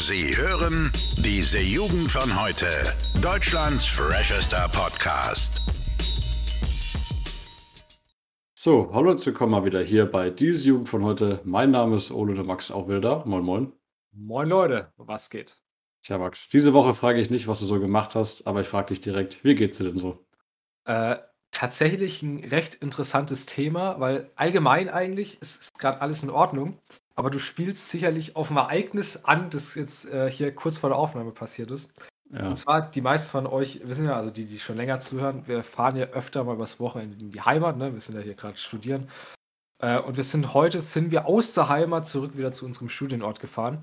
Sie hören diese Jugend von heute. Deutschlands freshester Podcast. So, hallo und willkommen mal wieder hier bei diese Jugend von heute. Mein Name ist Ole der Max, auch wieder da. Moin, moin. Moin Leute, was geht? Tja, Max, diese Woche frage ich nicht, was du so gemacht hast, aber ich frage dich direkt, wie geht's dir denn so? Äh, tatsächlich ein recht interessantes Thema, weil allgemein eigentlich ist, ist gerade alles in Ordnung, aber du spielst sicherlich auf ein Ereignis an, das jetzt äh, hier kurz vor der Aufnahme passiert ist. Ja, Und zwar, die meisten von euch wissen ja, also die, die schon länger zuhören, wir fahren ja öfter mal übers Wochenende in die Heimat, ne? Wir sind ja hier gerade studieren. Äh, und wir sind heute, sind wir aus der Heimat zurück wieder zu unserem Studienort gefahren.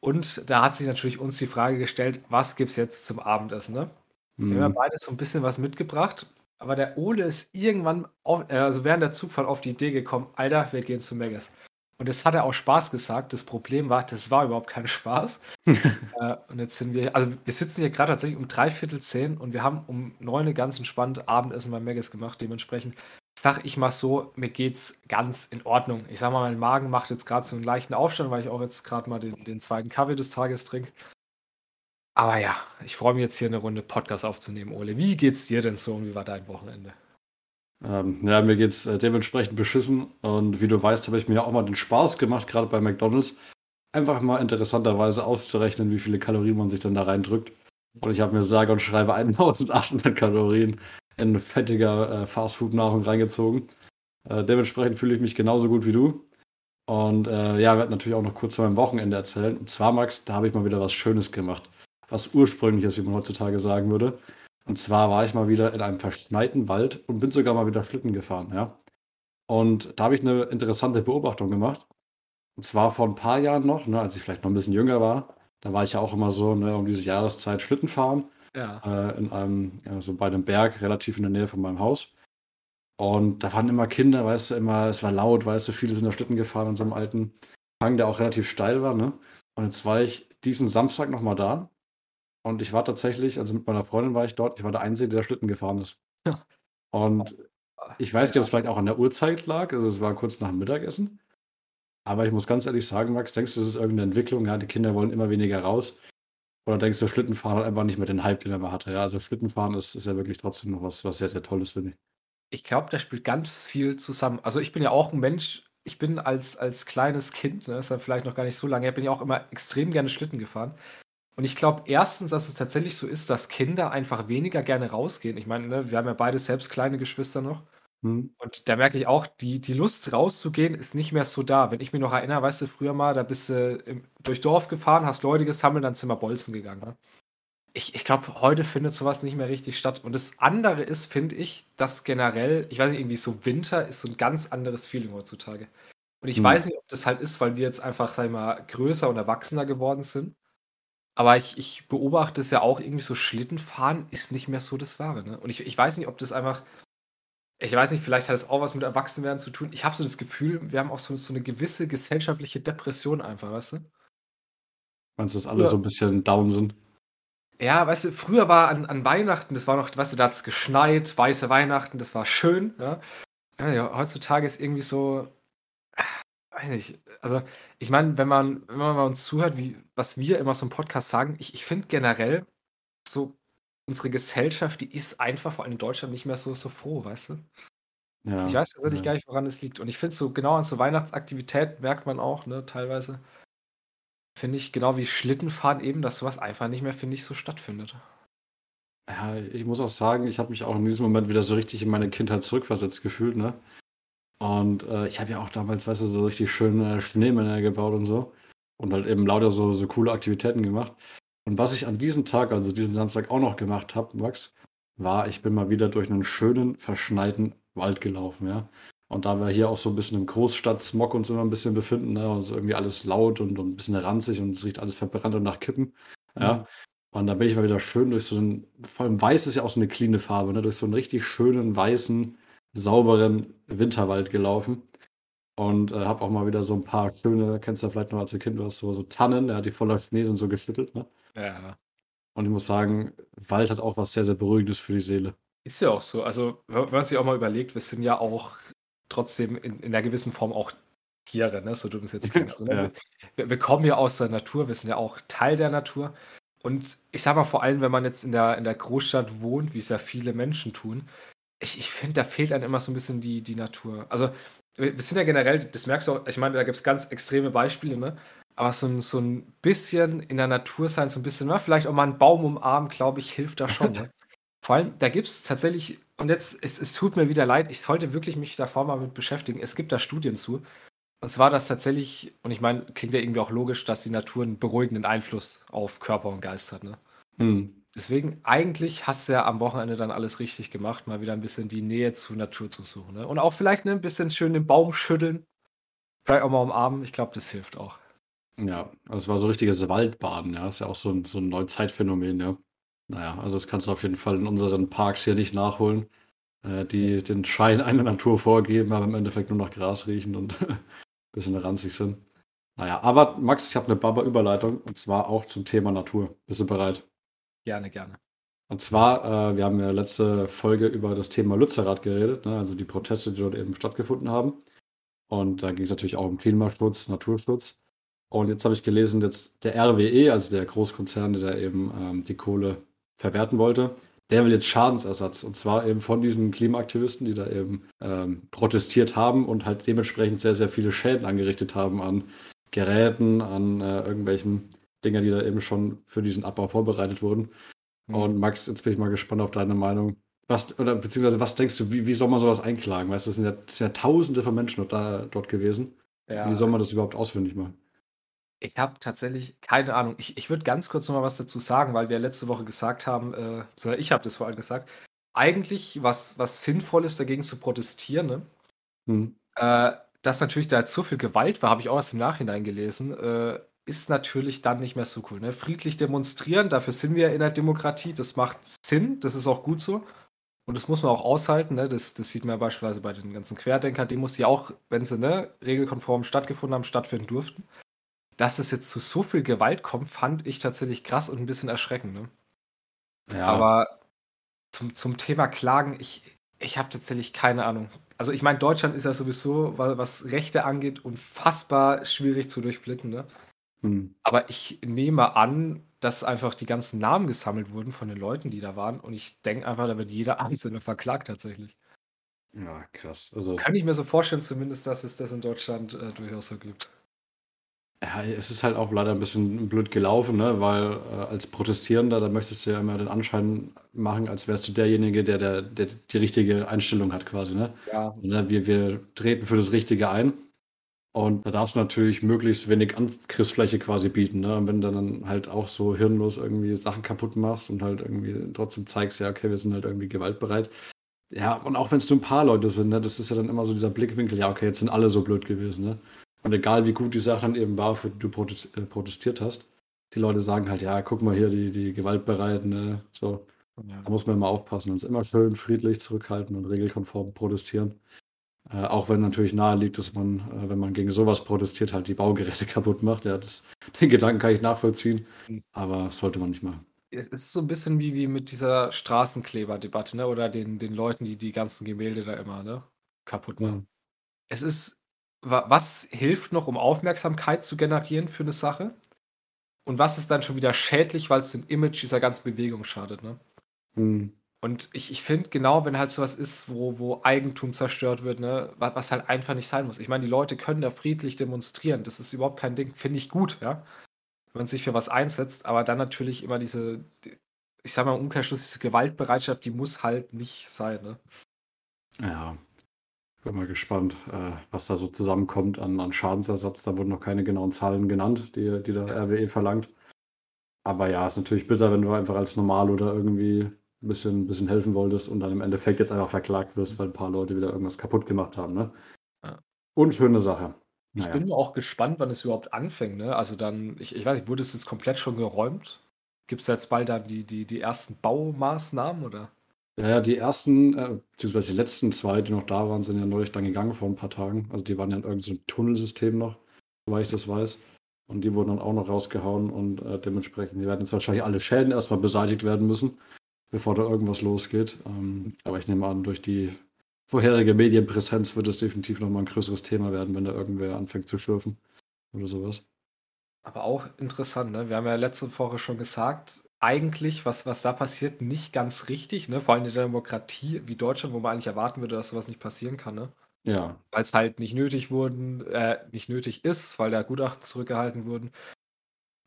Und da hat sich natürlich uns die Frage gestellt, was gibt's jetzt zum Abendessen, ne? Wir haben ja hm, beide so ein bisschen was mitgebracht, aber der Ole ist irgendwann, auf, äh, also während der Zugfahrt auf die Idee gekommen, Alter, wir gehen zu Megas. Und das hat er auch Spaß gesagt. Das Problem war, das war überhaupt kein Spaß. Äh, und jetzt sind wir, also wir sitzen hier gerade tatsächlich um dreiviertel zehn und wir haben um neun ganz entspannt Abendessen bei Megas gemacht. Dementsprechend sag ich mal so, mir geht's ganz in Ordnung. Ich sag mal, mein Magen macht jetzt gerade so einen leichten Aufstand, weil ich auch jetzt gerade mal den, den zweiten Kaffee des Tages trinke. Aber ja, ich freue mich jetzt hier eine Runde Podcast aufzunehmen, Ole. Wie geht's dir denn so und wie war dein Wochenende? Ähm, ja, mir geht's äh, dementsprechend beschissen und wie du weißt, habe ich mir auch mal den Spaß gemacht, gerade bei McDonald's, einfach mal interessanterweise auszurechnen, wie viele Kalorien man sich dann da reindrückt. Und ich habe mir sage und schreibe 1800 Kalorien in fettiger äh, Fastfood-Nahrung reingezogen. Äh, dementsprechend fühle ich mich genauso gut wie du. Und äh, ja, werde natürlich auch noch kurz von meinem Wochenende erzählen. Und zwar, Max, da habe ich mal wieder was Schönes gemacht. Was ursprüngliches, wie man heutzutage sagen würde. Und zwar war ich mal wieder in einem verschneiten Wald und bin sogar mal wieder Schlitten gefahren, ja. Und da habe ich eine interessante Beobachtung gemacht. Und zwar vor ein paar Jahren noch, ne, als ich vielleicht noch ein bisschen jünger war. Da war ich ja auch immer so, ne, um diese Jahreszeit Schlitten fahren. Ja. Äh, in einem, so bei einem Berg, relativ in der Nähe von meinem Haus. Und da waren immer Kinder, weißt du, immer, es war laut, weißt du, viele sind da Schlitten gefahren an so einem alten Hang, der auch relativ steil war, ne? Und jetzt war ich diesen Samstag nochmal da und ich war tatsächlich, also mit meiner Freundin war ich dort, ich war der Einzige, der Schlitten gefahren ist. Ja. Und ich weiß nicht, ob es vielleicht auch an der Uhrzeit lag, also es war kurz nach dem Mittagessen. Aber ich muss ganz ehrlich sagen, Max, denkst du, das ist irgendeine Entwicklung? Ja, die Kinder wollen immer weniger raus. Oder denkst du, Schlittenfahren hat einfach nicht mehr den Hype, den er mal hatte? Ja, also Schlittenfahren ist, ist ja wirklich trotzdem noch was, was sehr, sehr Tolles, finde ich. Ich glaube, da spielt ganz viel zusammen. Also ich bin ja auch ein Mensch, ich bin als, als kleines Kind, ne, ist ja vielleicht noch gar nicht so lange her, bin ich auch immer extrem gerne Schlitten gefahren. Und ich glaube erstens, dass es tatsächlich so ist, dass Kinder einfach weniger gerne rausgehen. Ich meine, ne, wir haben ja beide selbst kleine Geschwister noch. Hm? Und da merke ich auch, die, die Lust rauszugehen ist nicht mehr so da. Wenn ich mich noch erinnere, weißt du, früher mal, da bist du im, durch Dorf gefahren, hast Leute gesammelt, dann sind wir Bolzen gegangen. Ne? Ich, ich glaube, heute findet sowas nicht mehr richtig statt. Und das andere ist, finde ich, dass generell, ich weiß nicht, irgendwie so Winter ist so ein ganz anderes Feeling heutzutage. Und ich Hm. weiß nicht, ob das halt ist, weil wir jetzt einfach, sag ich mal, größer und erwachsener geworden sind. Aber ich, ich beobachte es ja auch irgendwie so, Schlittenfahren ist nicht mehr so das Wahre. Ne? Und ich, ich weiß nicht, ob das einfach, ich weiß nicht, vielleicht hat es auch was mit Erwachsenwerden zu tun. Ich habe so das Gefühl, wir haben auch so, so eine gewisse gesellschaftliche Depression einfach, weißt du? Meinst du, dass alle so ein bisschen down sind? Ja, weißt du, früher war an, an Weihnachten, das war noch, weißt du, da hat es geschneit, weiße Weihnachten, das war schön. Ja? Ja, ja, heutzutage ist irgendwie so, weiß nicht, also ich meine, wenn man, wenn man mal uns zuhört, wie, was wir immer so im Podcast sagen, ich, ich finde generell so, unsere Gesellschaft, die ist einfach, vor allem in Deutschland, nicht mehr so, so froh, weißt du? Ich Ja, weiß tatsächlich ja. gar nicht, woran es liegt. Und ich finde so genau an so Weihnachtsaktivität merkt man auch, ne, teilweise, finde ich, genau wie Schlittenfahren eben, dass sowas einfach nicht mehr, finde ich, so stattfindet. Ja, ich muss auch sagen, ich habe mich auch in diesem Moment wieder so richtig in meine Kindheit zurückversetzt gefühlt, ne? Und äh, ich habe ja auch damals, weißt du, so richtig schön äh, Schneemänner gebaut und so. Und halt eben lauter so, so coole Aktivitäten gemacht. Und was ich an diesem Tag, also diesen Samstag auch noch gemacht habe, Max, war, ich bin mal wieder durch einen schönen, verschneiten Wald gelaufen, ja. Und da wir hier auch so ein bisschen im Großstadt-Smog uns immer ein bisschen befinden, ne, und es ist irgendwie alles laut und, und ein bisschen ranzig und es riecht alles verbrannt und nach Kippen, ja. Mhm. Und da bin ich mal wieder schön durch so einen, vor allem weiß ist ja auch so eine cleane Farbe, ne, durch so einen richtig schönen, weißen, sauberen Winterwald gelaufen. Und äh, habe auch mal wieder so ein paar schöne, kennst du ja vielleicht noch als Kind, du hast so, so Tannen, ja, die voller Schnee sind so geschüttelt, ne? Ja. Und ich muss sagen, Wald hat auch was sehr, sehr Beruhigendes für die Seele. Ist ja auch so. Also, wenn man sich auch mal überlegt, wir sind ja auch trotzdem in, in einer gewissen Form auch Tiere, ne? so dumm es jetzt klingt. Also, ne? ja. wir, wir, kommen ja aus der Natur, wir sind ja auch Teil der Natur. Und ich sag mal, vor allem, wenn man jetzt in der, in der Großstadt wohnt, wie es ja viele Menschen tun, ich, ich finde, da fehlt einem immer so ein bisschen die, die Natur. Also, wir sind ja generell, das merkst du auch, ich meine, da gibt es ganz extreme Beispiele, ne? Aber so ein, so ein bisschen in der Natur sein, so ein bisschen, na, vielleicht auch mal einen Baum umarmen, glaube ich, hilft da schon. Ne? Vor allem, da gibt es tatsächlich, und jetzt, es, es tut mir wieder leid, ich sollte wirklich mich davor mal mit beschäftigen. Es gibt da Studien zu. Und zwar, dass tatsächlich, und ich meine, klingt ja irgendwie auch logisch, dass die Natur einen beruhigenden Einfluss auf Körper und Geist hat. Ne? Hm. Deswegen, eigentlich hast du ja am Wochenende dann alles richtig gemacht, mal wieder ein bisschen die Nähe zur Natur zu suchen. Ne? Und auch vielleicht ne, ein bisschen schön den Baum schütteln, vielleicht auch mal umarmen. Ich glaube, das hilft auch. Ja, also es war so richtiges Waldbaden, ja. Ist ja auch so ein, so ein Neuzeitphänomen, ja. Naja, also das kannst du auf jeden Fall in unseren Parks hier nicht nachholen, äh, die den Schein einer Natur vorgeben, aber im Endeffekt nur nach Gras riechen und ein bisschen ranzig sind. Naja, aber Max, ich habe eine Baba-Überleitung und zwar auch zum Thema Natur. Bist du bereit? Gerne, gerne. Und zwar, äh, wir haben ja letzte Folge über das Thema Lützerath geredet, ne? also die Proteste, die dort eben stattgefunden haben. Und da ging es natürlich auch um Klimaschutz, Naturschutz. Und jetzt habe ich gelesen, jetzt der RWE, also der Großkonzern, der eben ähm, die Kohle verwerten wollte, der will jetzt Schadensersatz. Und zwar eben von diesen Klimaaktivisten, die da eben ähm, protestiert haben und halt dementsprechend sehr, sehr viele Schäden angerichtet haben an Geräten, an äh, irgendwelchen Dingen, die da eben schon für diesen Abbau vorbereitet wurden. Mhm. Und Max, jetzt bin ich mal gespannt auf deine Meinung. Was, oder beziehungsweise was denkst du, wie, wie soll man sowas einklagen? Weißt du, das sind ja, das sind ja tausende von Menschen dort, da, dort gewesen. Ja. Wie soll man das überhaupt ausfindig machen? Ich habe tatsächlich keine Ahnung. Ich, ich würde ganz kurz noch mal was dazu sagen, weil wir letzte Woche gesagt haben, äh, sondern ich habe das vor allem gesagt, eigentlich was, was sinnvoll ist, dagegen zu protestieren, ne? Hm. Äh, dass natürlich da zu viel Gewalt war, habe ich auch erst im Nachhinein gelesen, äh, ist natürlich dann nicht mehr so cool. Ne? Friedlich demonstrieren, dafür sind wir in der Demokratie, das macht Sinn, das ist auch gut so. Und das muss man auch aushalten. Ne? Das, das sieht man ja beispielsweise bei den ganzen Querdenker-Demos, die auch, wenn sie ne, regelkonform stattgefunden haben, stattfinden durften. Dass es jetzt zu so viel Gewalt kommt, fand ich tatsächlich krass und ein bisschen erschreckend. Ne? Ja. Aber zum, zum Thema Klagen, ich, ich habe tatsächlich keine Ahnung. Also ich meine, Deutschland ist ja sowieso, was Rechte angeht, unfassbar schwierig zu durchblicken. Ne? Hm. Aber ich nehme an, dass einfach die ganzen Namen gesammelt wurden von den Leuten, die da waren. Und ich denke einfach, da wird jeder Einzelne verklagt tatsächlich. Ja, krass. Also, Kann ich mir so vorstellen, zumindest, dass es das in Deutschland äh, durchaus so gibt. ja, es ist halt auch leider ein bisschen blöd gelaufen, ne? weil äh, als Protestierender, da möchtest du ja immer den Anschein machen, als wärst du derjenige, der, der, der die richtige Einstellung hat quasi. Ne? Ja. Und, ne, wir, wir treten für das Richtige ein. Und da darfst du natürlich möglichst wenig Angriffsfläche quasi bieten. Ne? Und wenn du dann halt auch so hirnlos irgendwie Sachen kaputt machst und halt irgendwie trotzdem zeigst, ja, okay, wir sind halt irgendwie gewaltbereit. Ja, und auch wenn es nur ein paar Leute sind, ne, das ist ja dann immer so dieser Blickwinkel, ja, okay, jetzt sind alle so blöd gewesen. Ne? Und egal wie gut die Sache dann eben war, für die du äh, protestiert hast, die Leute sagen halt, ja, guck mal hier, die, die gewaltbereiten, ne? so. Ja. Da muss man immer aufpassen. Uns immer schön friedlich zurückhalten und regelkonform protestieren. Äh, auch wenn natürlich nahe liegt, dass man, äh, wenn man gegen sowas protestiert, halt die Baugeräte kaputt macht. Ja, das, den Gedanken kann ich nachvollziehen, hm. aber das sollte man nicht machen. Es ist so ein bisschen wie, wie mit dieser Straßenkleber-Debatte, ne? oder den, den Leuten, die die ganzen Gemälde da immer ne? kaputt machen. Mhm. Es ist, was hilft noch, um Aufmerksamkeit zu generieren für eine Sache? Und was ist dann schon wieder schädlich, weil es dem Image dieser ganzen Bewegung schadet, ne? Mhm. Und ich, ich finde genau, wenn halt sowas ist, wo, wo Eigentum zerstört wird, ne, was, was halt einfach nicht sein muss. Ich meine, die Leute können da friedlich demonstrieren. Das ist überhaupt kein Ding. Finde ich gut, ja. Wenn man sich für was einsetzt, aber dann natürlich immer diese, ich sag mal im Umkehrschluss, diese Gewaltbereitschaft, die muss halt nicht sein, ne? Ja. Bin mal gespannt, äh, was da so zusammenkommt an, an Schadensersatz. Da wurden noch keine genauen Zahlen genannt, die, die der. RWE verlangt. Aber ja, ist natürlich bitter, wenn du einfach als normal oder irgendwie ein bisschen, bisschen helfen wolltest und dann im Endeffekt jetzt einfach verklagt wirst, weil ein paar Leute wieder irgendwas kaputt gemacht haben. Ne? Ja. Unschöne Sache. Ich naja. bin auch gespannt, wann es überhaupt anfängt. Ne? Also dann, ich, ich weiß nicht, wurde es jetzt komplett schon geräumt? Gibt es jetzt bald dann die, die, die ersten Baumaßnahmen oder? Ja, die ersten, äh, beziehungsweise die letzten zwei, die noch da waren, sind ja neulich dann gegangen vor ein paar Tagen. Also die waren ja in irgendeinem so Tunnelsystem noch, soweit ich das weiß. Und die wurden dann auch noch rausgehauen und äh, dementsprechend, die werden jetzt wahrscheinlich alle Schäden erstmal beseitigt werden müssen bevor da irgendwas losgeht. Ähm, aber ich nehme an, durch die vorherige Medienpräsenz wird es definitiv nochmal ein größeres Thema werden, wenn da irgendwer anfängt zu schürfen oder sowas. Aber auch interessant, ne? Wir haben ja letzte Woche schon gesagt, eigentlich, was, was da passiert, nicht ganz richtig, ne? Vor allem in der Demokratie wie Deutschland, wo man eigentlich erwarten würde, dass sowas nicht passieren kann, ne? Ja. Weil es halt nicht nötig wurden, äh, nicht nötig ist, weil da Gutachten zurückgehalten wurden.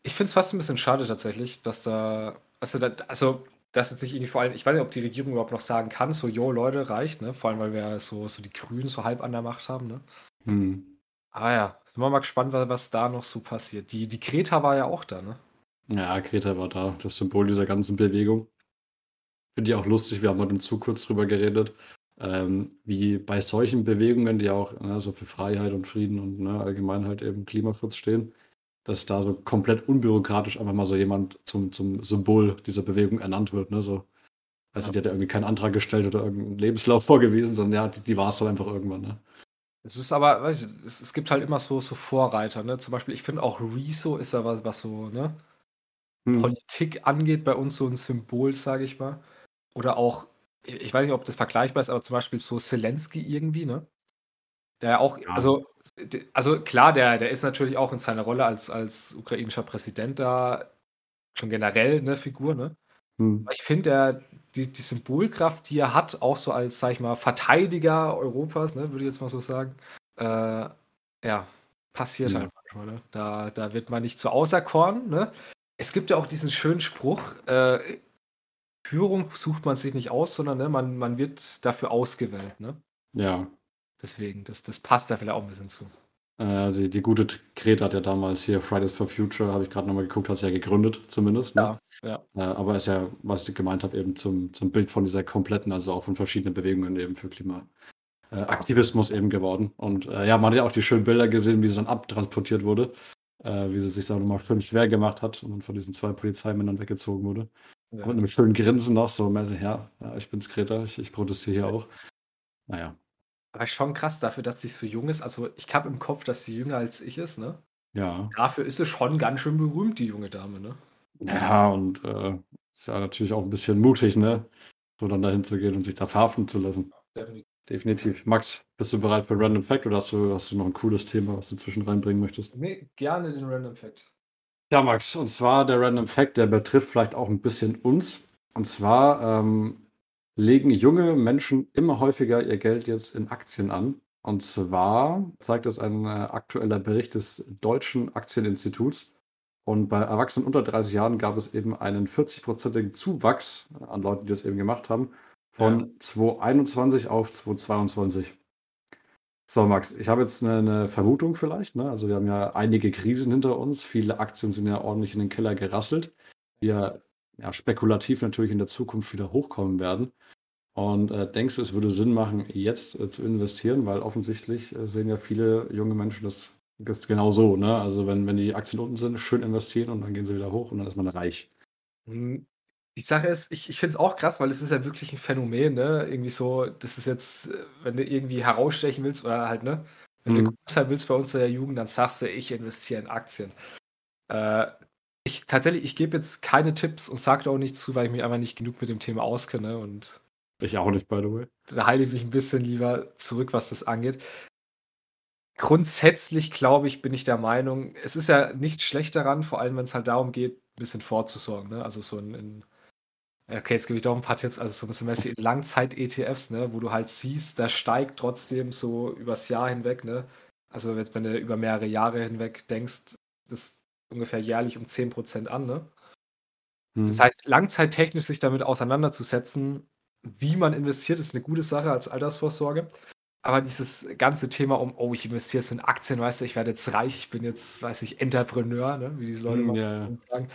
Ich finde es fast ein bisschen schade tatsächlich, dass da, also, da, also dass jetzt nicht irgendwie vor allem, ich weiß nicht, ob die Regierung überhaupt noch sagen kann, so, jo, Leute, reicht, ne? Vor allem, weil wir so, so die Grünen so halb an der Macht haben, ne? Hm. Aber ja, sind wir mal gespannt, was, was da noch so passiert. Die, die Kreta war ja auch da, ne? Ja, Greta war da, das Symbol dieser ganzen Bewegung. Finde ich auch lustig, wir haben heute im Zug kurz drüber geredet, ähm, wie bei solchen Bewegungen, die auch ne, so für Freiheit und Frieden und ne, allgemein halt eben Klimaschutz stehen, dass da so komplett unbürokratisch einfach mal so jemand zum, zum Symbol dieser Bewegung ernannt wird. Ne? So, also Ja. die hat ja irgendwie keinen Antrag gestellt oder irgendeinen Lebenslauf vorgewiesen, sondern ja, die, die war es dann einfach irgendwann. Ne? Es ist aber, du, es, es gibt halt immer so, so Vorreiter, ne? Zum Beispiel, ich finde auch Rezo ist ja was, was so, ne? Hm. Politik angeht, bei uns so ein Symbol, sage ich mal. Oder auch, ich weiß nicht, ob das vergleichbar ist, aber zum Beispiel so Zelensky irgendwie, ne? Der auch, Ja. also, also klar, der, der ist natürlich auch in seiner Rolle als, als ukrainischer Präsident da schon generell eine Figur, ne? Hm. Ich finde, der- die, die Symbolkraft, die er hat, auch so als, sag ich mal, Verteidiger Europas, ne, würde ich jetzt mal so sagen, äh, ja, passiert Ja. halt manchmal. Ne? Da, da wird man nicht zu auserkoren. Ne? Es gibt ja auch diesen schönen Spruch, äh, Führung sucht man sich nicht aus, sondern ne, man, man wird dafür ausgewählt. Ne? Ja, Deswegen, das, das passt da vielleicht auch ein bisschen zu. äh, die, die gute Greta hat ja damals hier Fridays for Future, habe ich gerade nochmal geguckt, hat sie ja gegründet zumindest. Ne? Ja, Äh, aber ist ja, was ich gemeint habe, eben zum, zum Bild von dieser kompletten, also auch von verschiedenen Bewegungen eben für Klimaaktivismus eben geworden. Und äh, ja, man hat ja auch die schönen Bilder gesehen, wie sie dann abtransportiert wurde, äh, wie sie sich da nochmal schön schwer gemacht hat und dann von diesen zwei Polizeimännern weggezogen wurde. Ja. Und mit einem schönen Grinsen noch, so mäßig, ja, ja ich bin's Greta, ich, ich protestiere hier auch. Naja, Aber schon krass dafür, dass sie so jung ist. Also ich habe im Kopf, dass sie jünger als ich ist. Ne? ja. Dafür ist sie schon ganz schön berühmt, die junge Dame. Ne? Ja, und äh, ist ja natürlich auch ein bisschen mutig, ne? So dann dahin zu gehen und sich da verhaften zu lassen. Definitiv. Definitiv. Max, bist du bereit für Random Fact oder hast du, hast du noch ein cooles Thema, was du zwischen reinbringen möchtest? Nee, gerne den Random Fact. Ja, Max, und zwar der Random Fact, der betrifft vielleicht auch ein bisschen uns. Und zwar ähm, legen junge Menschen immer häufiger ihr Geld jetzt in Aktien an. Und zwar zeigt das ein äh, aktueller Bericht des Deutschen Aktieninstituts. Und bei Erwachsenen unter 30 Jahren gab es eben einen 40-prozentigen Zuwachs an Leuten, die das eben gemacht haben, von 2021 auf 2022. So, Max, ich habe jetzt eine, eine Vermutung vielleicht. Ne? Also wir haben ja einige Krisen hinter uns. Viele Aktien sind ja ordentlich in den Keller gerasselt, die ja, spekulativ natürlich in der Zukunft wieder hochkommen werden. Und äh, denkst du, es würde Sinn machen, jetzt äh, zu investieren? Weil offensichtlich äh, sehen ja viele junge Menschen das, das genau so. Ne? Also wenn, wenn die Aktien unten sind, schön investieren und dann gehen sie wieder hoch und dann ist man reich. Hm, Die Sache ist, ich, ich finde es auch krass, weil es ist ja wirklich ein Phänomen, ne? Irgendwie so, das ist jetzt, äh, wenn du irgendwie herausstechen willst oder halt, ne? Wenn du Mhm. groß sein willst bei uns in der Jugend, dann sagst du, ich investiere in Aktien. Ich tatsächlich, ich gebe jetzt keine Tipps und sage auch nichts zu, weil ich mich einfach nicht genug mit dem Thema auskenne und Ich auch nicht, by the way. da halte ich mich ein bisschen lieber zurück, was das angeht. Grundsätzlich, glaube ich, bin ich der Meinung, es ist ja nicht schlecht daran, vor allem wenn es halt darum geht, ein bisschen vorzusorgen. Ne? Also so in, in okay, jetzt gebe ich doch ein paar Tipps, also so ein bisschen mäßig in Langzeit-ETFs, ne, wo du halt siehst, da steigt trotzdem so übers Jahr hinweg, ne? Also jetzt, wenn du über mehrere Jahre hinweg denkst, das ungefähr jährlich um 10% an, ne? Hm. Das heißt, langzeittechnisch sich damit auseinanderzusetzen, wie man investiert, ist eine gute Sache als Altersvorsorge. Aber dieses ganze Thema um, oh, ich investiere jetzt in Aktien, weißt du, ich werde jetzt reich, ich bin jetzt, weiß ich, Entrepreneur, ne, wie diese Leute Hm, mal ja, ja. sagen.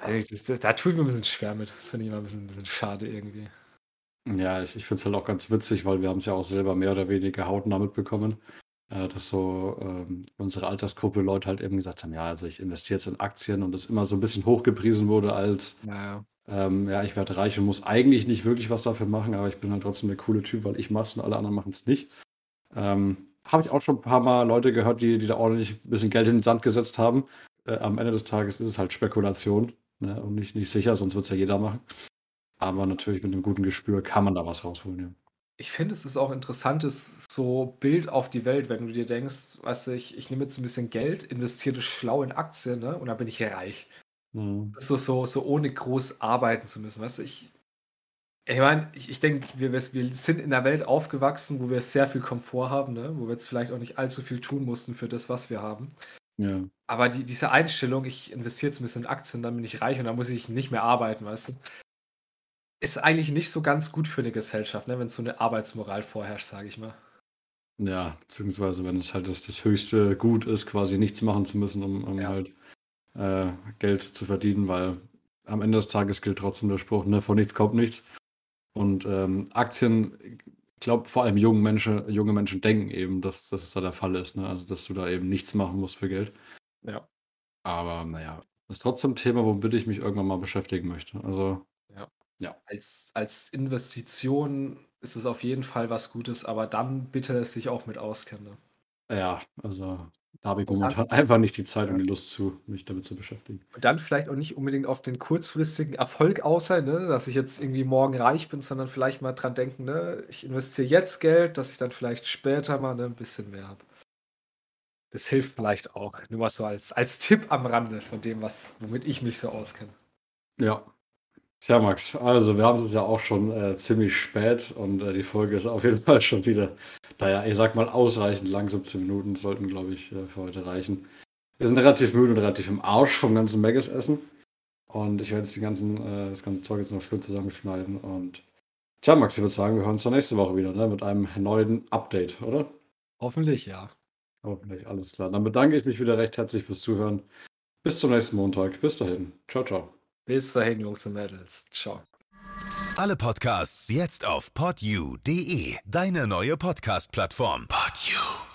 Also das, das, da tue ich mir ein bisschen schwer mit. Das finde ich immer ein bisschen, ein bisschen schade irgendwie. Ja, ich, ich finde es halt auch ganz witzig, weil wir haben es ja auch selber mehr oder weniger hautnah mitbekommen, äh, dass so ähm, unsere Altersgruppe Leute halt eben gesagt haben, ja, also ich investiere jetzt in Aktien und das immer so ein bisschen hochgepriesen wurde als, Naja. ähm, ja, ich werde reich und muss eigentlich nicht wirklich was dafür machen, aber ich bin halt trotzdem der coole Typ, weil ich mach's und alle anderen machen es nicht. Ähm, Habe ich auch schon ein paar Mal Leute gehört, die, die da ordentlich ein bisschen Geld in den Sand gesetzt haben. Äh, am Ende des Tages ist es halt Spekulation ne, und nicht, nicht sicher, sonst wird es ja jeder machen. Aber natürlich mit einem guten Gespür kann man da was rausholen. Ja. Ich finde, es ist auch ein interessantes so Bild auf die Welt, wenn du dir denkst, weißt du, ich, ich nehme jetzt ein bisschen Geld, investiere das schlau in Aktien, ne? Und dann bin ich reich. Mhm. Das ist so, so, so ohne groß arbeiten zu müssen. Weißt du, ich, ich meine, ich, ich denke, wir, wir sind in einer Welt aufgewachsen, wo wir sehr viel Komfort haben, ne? wo wir jetzt vielleicht auch nicht allzu viel tun mussten für das, was wir haben. Ja. Aber die, diese Einstellung, ich investiere jetzt ein bisschen in Aktien, dann bin ich reich und dann muss ich nicht mehr arbeiten, weißt du? Ist eigentlich nicht so ganz gut für eine Gesellschaft, ne, wenn so eine Arbeitsmoral vorherrscht, sage ich mal. Ja, beziehungsweise wenn es halt das, das höchste Gut ist, quasi nichts machen zu müssen, um, um ja. halt äh, Geld zu verdienen, weil am Ende des Tages gilt trotzdem der Spruch, ne, von nichts kommt nichts. Und ähm, Aktien, ich glaube, vor allem junge Menschen, junge Menschen denken eben, dass, dass es da der Fall ist, ne? Also dass du da eben nichts machen musst für Geld. Ja. Aber naja, das ist trotzdem ein Thema, womit ich mich irgendwann mal beschäftigen möchte. Also ja. Als, als Investition ist es auf jeden Fall was Gutes, aber dann bitte sich auch mit auskennen. Ne? Ja, also da habe ich momentan einfach nicht die Zeit und die Lust zu, mich damit zu beschäftigen. Und dann vielleicht auch nicht unbedingt auf den kurzfristigen Erfolg außer, ne, dass ich jetzt irgendwie morgen reich bin, sondern vielleicht mal dran denken, ne, ich investiere jetzt Geld, dass ich dann vielleicht später mal ne, ein bisschen mehr habe. Das hilft vielleicht auch. Nur mal so als, als Tipp am Rande von dem, was, womit ich mich so auskenne. Ja, Tja, Max, also wir haben es ja auch schon äh, ziemlich spät und äh, die Folge ist auf jeden Fall schon wieder, naja, ich sag mal ausreichend lang, 17 Minuten sollten, glaube ich, äh, für heute reichen. Wir sind relativ müde und relativ im Arsch vom ganzen Megas-Essen und ich werde jetzt die ganzen, äh, das ganze Zeug jetzt noch schön zusammenschneiden und tja, Max, ich würde sagen, wir hören uns dann nächste Woche wieder ne, mit einem neuen Update, oder? Hoffentlich, ja. Hoffentlich, alles klar. Dann bedanke ich mich wieder recht herzlich fürs Zuhören. Bis zum nächsten Montag. Bis dahin. Ciao, ciao. Bis dahin, Jungs und Mädels. Ciao. Alle Podcasts jetzt auf podyou.de, deine neue Podcast-Plattform. Podyou.